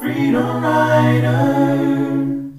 Freedom Riders.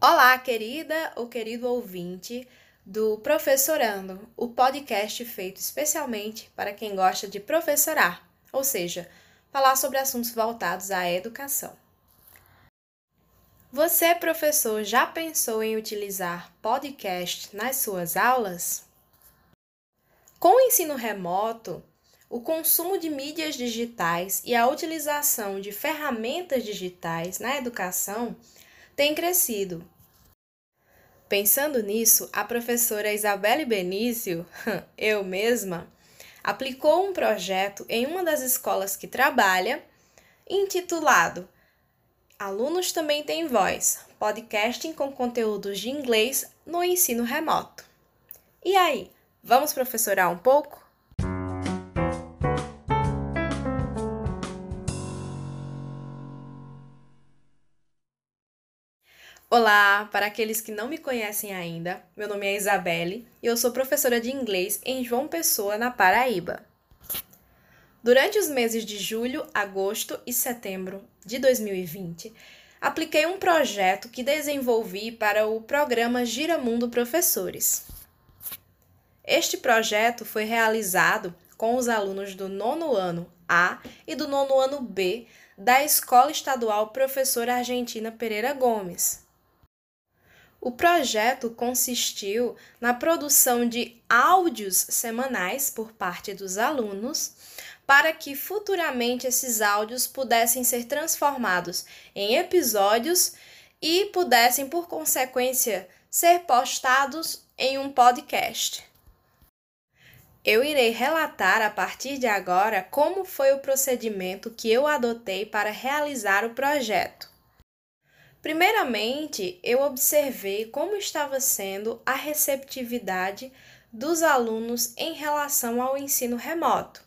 Olá, querida ou querido ouvinte do Professorando, o podcast feito especialmente para quem gosta de professorar, ou seja, falar sobre assuntos voltados à educação. Você, professor, já pensou em utilizar podcast nas suas aulas? Com o ensino remoto, o consumo de mídias digitais e a utilização de ferramentas digitais na educação tem crescido. Pensando nisso, a professora Isabelle Benício, eu mesma, aplicou um projeto em uma das escolas que trabalha, intitulado Alunos também têm voz. Podcasting com conteúdos de inglês no ensino remoto. E aí, vamos professorar um pouco? Olá, para aqueles que não me conhecem ainda, meu nome é Isabelle e eu sou professora de inglês em João Pessoa, na Paraíba. Durante os meses de julho, agosto e setembro de 2020, apliquei um projeto que desenvolvi para o programa Giramundo Professores. Este projeto foi realizado com os alunos do nono ano A e do nono ano B da Escola Estadual Professora Argentina Pereira Gomes. O projeto consistiu na produção de áudios semanais por parte dos alunos para que futuramente esses áudios pudessem ser transformados em episódios e pudessem, por consequência, ser postados em um podcast. Eu irei relatar a partir de agora como foi o procedimento que eu adotei para realizar o projeto. Primeiramente, eu observei como estava sendo a receptividade dos alunos em relação ao ensino remoto.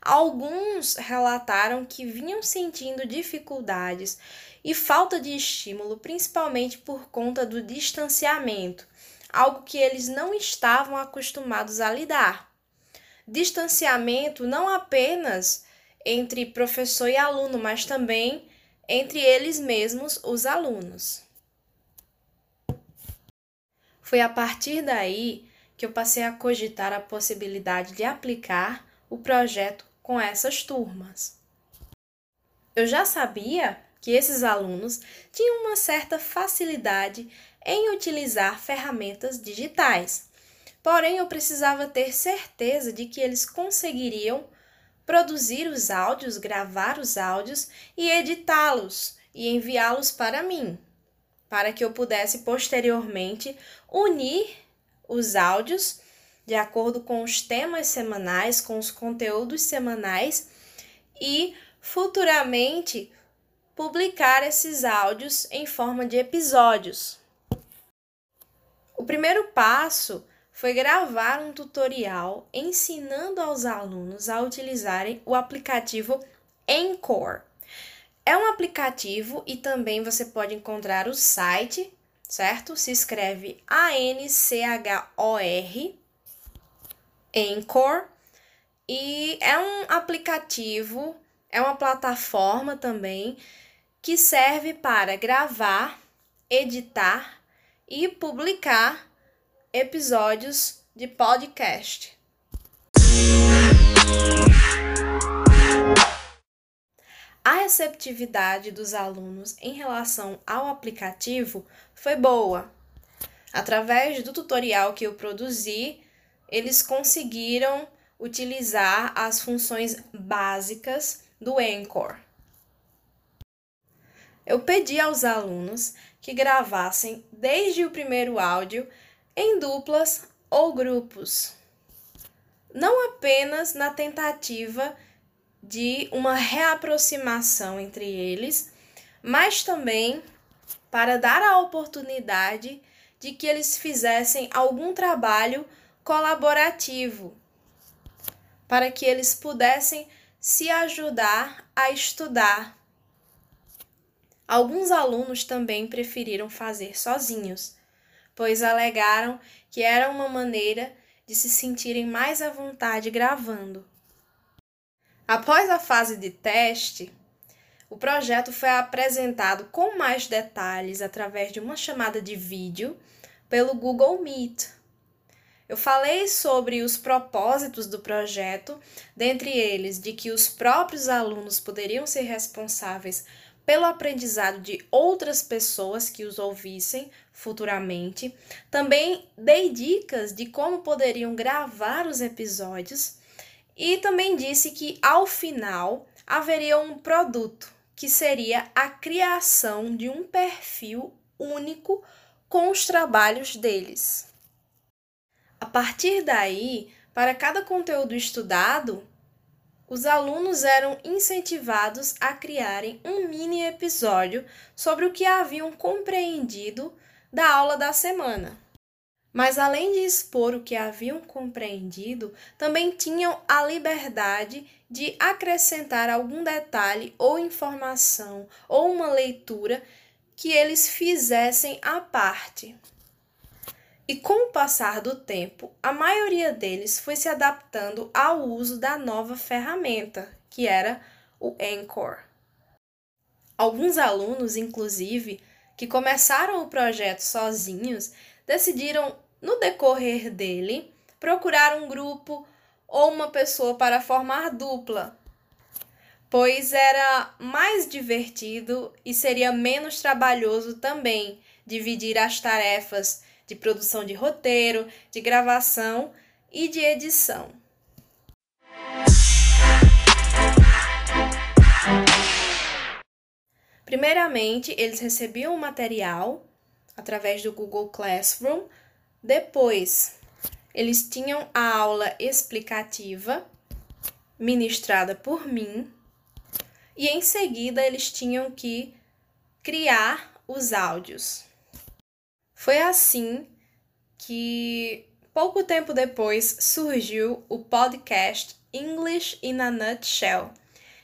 Alguns relataram que vinham sentindo dificuldades e falta de estímulo, principalmente por conta do distanciamento, algo que eles não estavam acostumados a lidar. Distanciamento não apenas entre professor e aluno, mas também entre eles mesmos, os alunos. Foi a partir daí que eu passei a cogitar a possibilidade de aplicar o projeto com essas turmas. Eu já sabia que esses alunos tinham uma certa facilidade em utilizar ferramentas digitais, porém eu precisava ter certeza de que eles conseguiriam produzir os áudios, gravar os áudios e editá-los e enviá-los para mim, para que eu pudesse posteriormente unir os áudios de acordo com os temas semanais, com os conteúdos semanais e futuramente publicar esses áudios em forma de episódios. O primeiro passo foi gravar um tutorial ensinando aos alunos a utilizarem o aplicativo Encore. É um aplicativo e também você pode encontrar o site, certo? Se escreve A-N-C-H-O-R Anchor e é um aplicativo, é uma plataforma também que serve para gravar, editar e publicar episódios de podcast. A receptividade dos alunos em relação ao aplicativo foi boa. Através do tutorial que eu produzi, eles conseguiram utilizar as funções básicas do Anchor. Eu pedi aos alunos que gravassem desde o primeiro áudio em duplas ou grupos, não apenas na tentativa de uma reaproximação entre eles, mas também para dar a oportunidade de que eles fizessem algum trabalho colaborativo, para que eles pudessem se ajudar a estudar. Alguns alunos também preferiram fazer sozinhos, pois alegaram que era uma maneira de se sentirem mais à vontade gravando. Após a fase de teste, o projeto foi apresentado com mais detalhes através de uma chamada de vídeo pelo Google Meet. Eu falei sobre os propósitos do projeto, dentre eles de que os próprios alunos poderiam ser responsáveis pelo aprendizado de outras pessoas que os ouvissem futuramente. Também dei dicas de como poderiam gravar os episódios e também disse que ao final haveria um produto que seria a criação de um perfil único com os trabalhos deles. A partir daí, para cada conteúdo estudado, os alunos eram incentivados a criarem um mini episódio sobre o que haviam compreendido da aula da semana. Mas além de expor o que haviam compreendido, também tinham a liberdade de acrescentar algum detalhe ou informação ou uma leitura que eles fizessem à parte. E com o passar do tempo, a maioria deles foi se adaptando ao uso da nova ferramenta, que era o Anchor. Alguns alunos, inclusive, que começaram o projeto sozinhos, decidiram, no decorrer dele, procurar um grupo ou uma pessoa para formar dupla, pois era mais divertido e seria menos trabalhoso também dividir as tarefas de produção de roteiro, de gravação e de edição. Primeiramente, eles recebiam o material através do Google Classroom. Depois, eles tinham a aula explicativa ministrada por mim. E em seguida, eles tinham que criar os áudios. Foi assim que, pouco tempo depois, surgiu o podcast English in a Nutshell,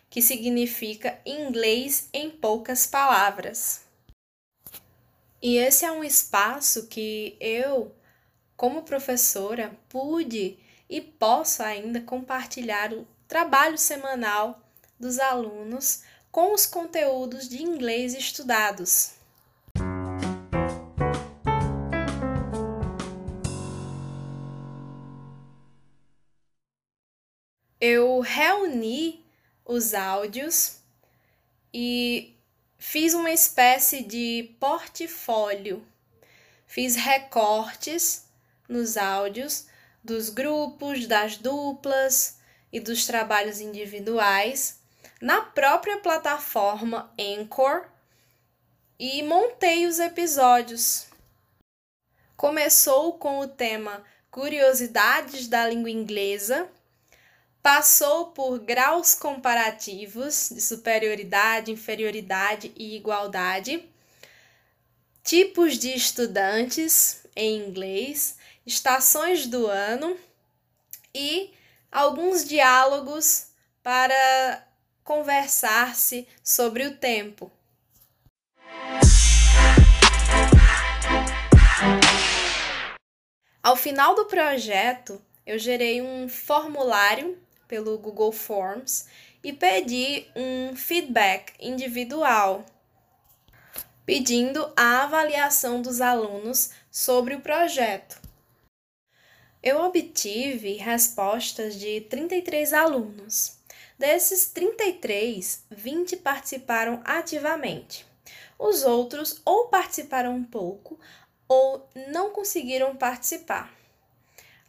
que significa inglês em poucas palavras. E esse é um espaço que eu, como professora, pude e posso ainda compartilhar o trabalho semanal dos alunos com os conteúdos de inglês estudados. Eu reuni os áudios e fiz uma espécie de portfólio. Fiz recortes nos áudios dos grupos, das duplas e dos trabalhos individuais na própria plataforma Anchor e montei os episódios. Começou com o tema Curiosidades da língua inglesa Passou por graus comparativos de superioridade, inferioridade e igualdade, tipos de estudantes em inglês, estações do ano e alguns diálogos para conversar-se sobre o tempo. Ao final do projeto, eu gerei um formulário pelo Google Forms e pedi um feedback individual, pedindo a avaliação dos alunos sobre o projeto. Eu obtive respostas de 33 alunos. Desses 33, 20 participaram ativamente. Os outros ou participaram um pouco ou não conseguiram participar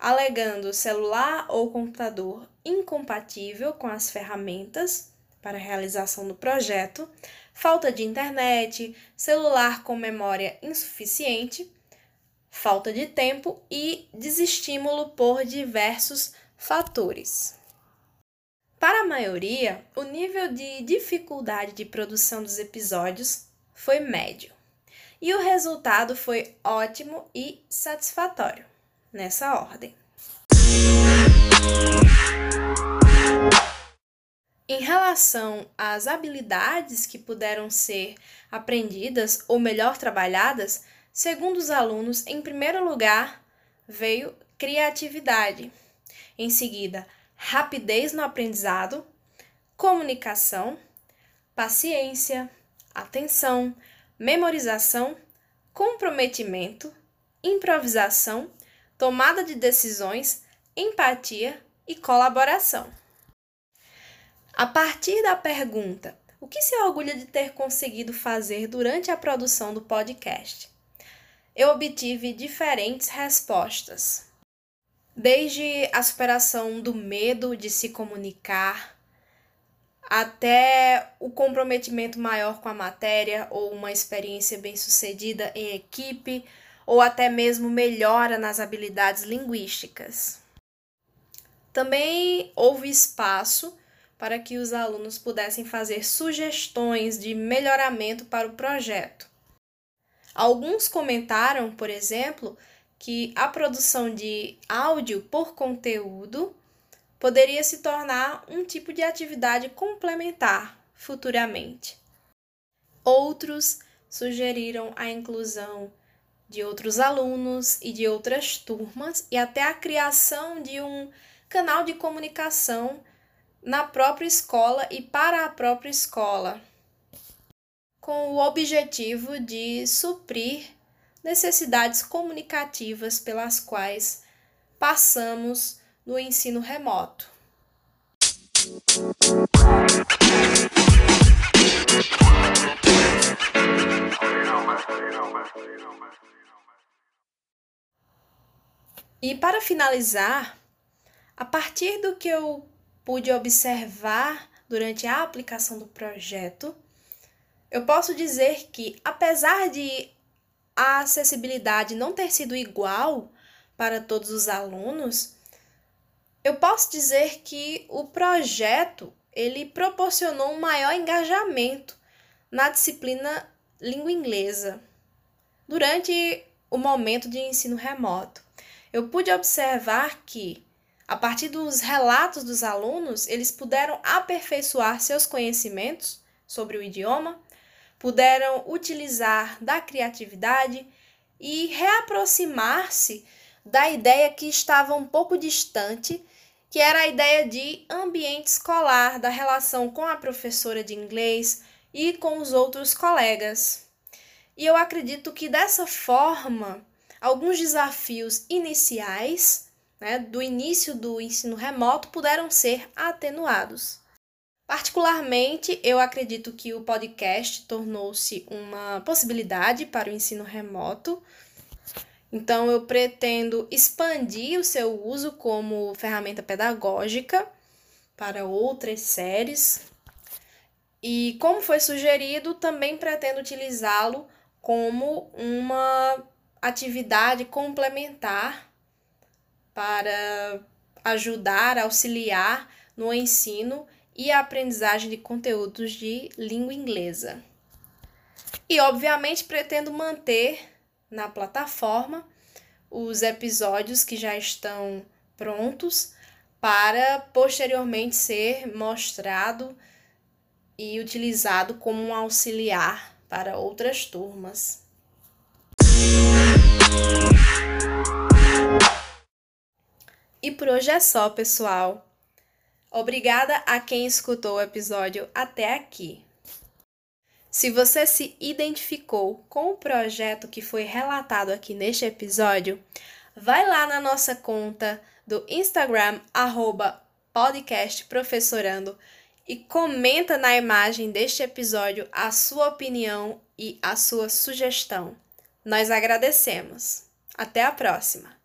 alegando celular ou computador incompatível com as ferramentas para realização do projeto, falta de internet, celular com memória insuficiente, falta de tempo e desestímulo por diversos fatores. Para a maioria, o nível de dificuldade de produção dos episódios foi médio, e o resultado foi ótimo e satisfatório nessa ordem. Em relação às habilidades que puderam ser aprendidas ou melhor trabalhadas, segundo os alunos, em primeiro lugar veio criatividade. Em seguida, rapidez no aprendizado, comunicação, paciência, atenção, memorização, comprometimento, improvisação, tomada de decisões, empatia e colaboração. A partir da pergunta: o que se orgulha de ter conseguido fazer durante a produção do podcast? Eu obtive diferentes respostas. Desde a superação do medo de se comunicar, até o comprometimento maior com a matéria ou uma experiência bem-sucedida em equipe, ou até mesmo melhora nas habilidades linguísticas. Também houve espaço para que os alunos pudessem fazer sugestões de melhoramento para o projeto. Alguns comentaram, por exemplo, que a produção de áudio por conteúdo poderia se tornar um tipo de atividade complementar futuramente. Outros sugeriram a inclusão de outros alunos e de outras turmas e até a criação de um canal de comunicação na própria escola e para a própria escola, com o objetivo de suprir necessidades comunicativas pelas quais passamos no ensino remoto. E para finalizar, a partir do que eu pude observar durante a aplicação do projeto, eu posso dizer que, apesar de a acessibilidade não ter sido igual para todos os alunos, eu posso dizer que o projeto ele proporcionou um maior engajamento na disciplina língua inglesa durante o momento de ensino remoto. Eu pude observar que, a partir dos relatos dos alunos, eles puderam aperfeiçoar seus conhecimentos sobre o idioma, puderam utilizar da criatividade e reaproximar-se da ideia que estava um pouco distante que era a ideia de ambiente escolar, da relação com a professora de inglês e com os outros colegas. E eu acredito que dessa forma, alguns desafios iniciais, né, do início do ensino remoto, puderam ser atenuados. Particularmente, eu acredito que o podcast tornou-se uma possibilidade para o ensino remoto, então, eu pretendo expandir o seu uso como ferramenta pedagógica para outras séries. E, como foi sugerido, também pretendo utilizá-lo como uma atividade complementar para ajudar, auxiliar no ensino e a aprendizagem de conteúdos de língua inglesa. E, obviamente, pretendo manter na plataforma os episódios que já estão prontos para posteriormente ser mostrado e utilizado como um auxiliar para outras turmas. E por hoje é só, pessoal. Obrigada a quem escutou o episódio até aqui. Se você se identificou com o projeto que foi relatado aqui neste episódio, vai lá na nossa conta do Instagram, arroba podcastprofessorando, e comenta na imagem deste episódio a sua opinião e a sua sugestão. Nós agradecemos. Até a próxima!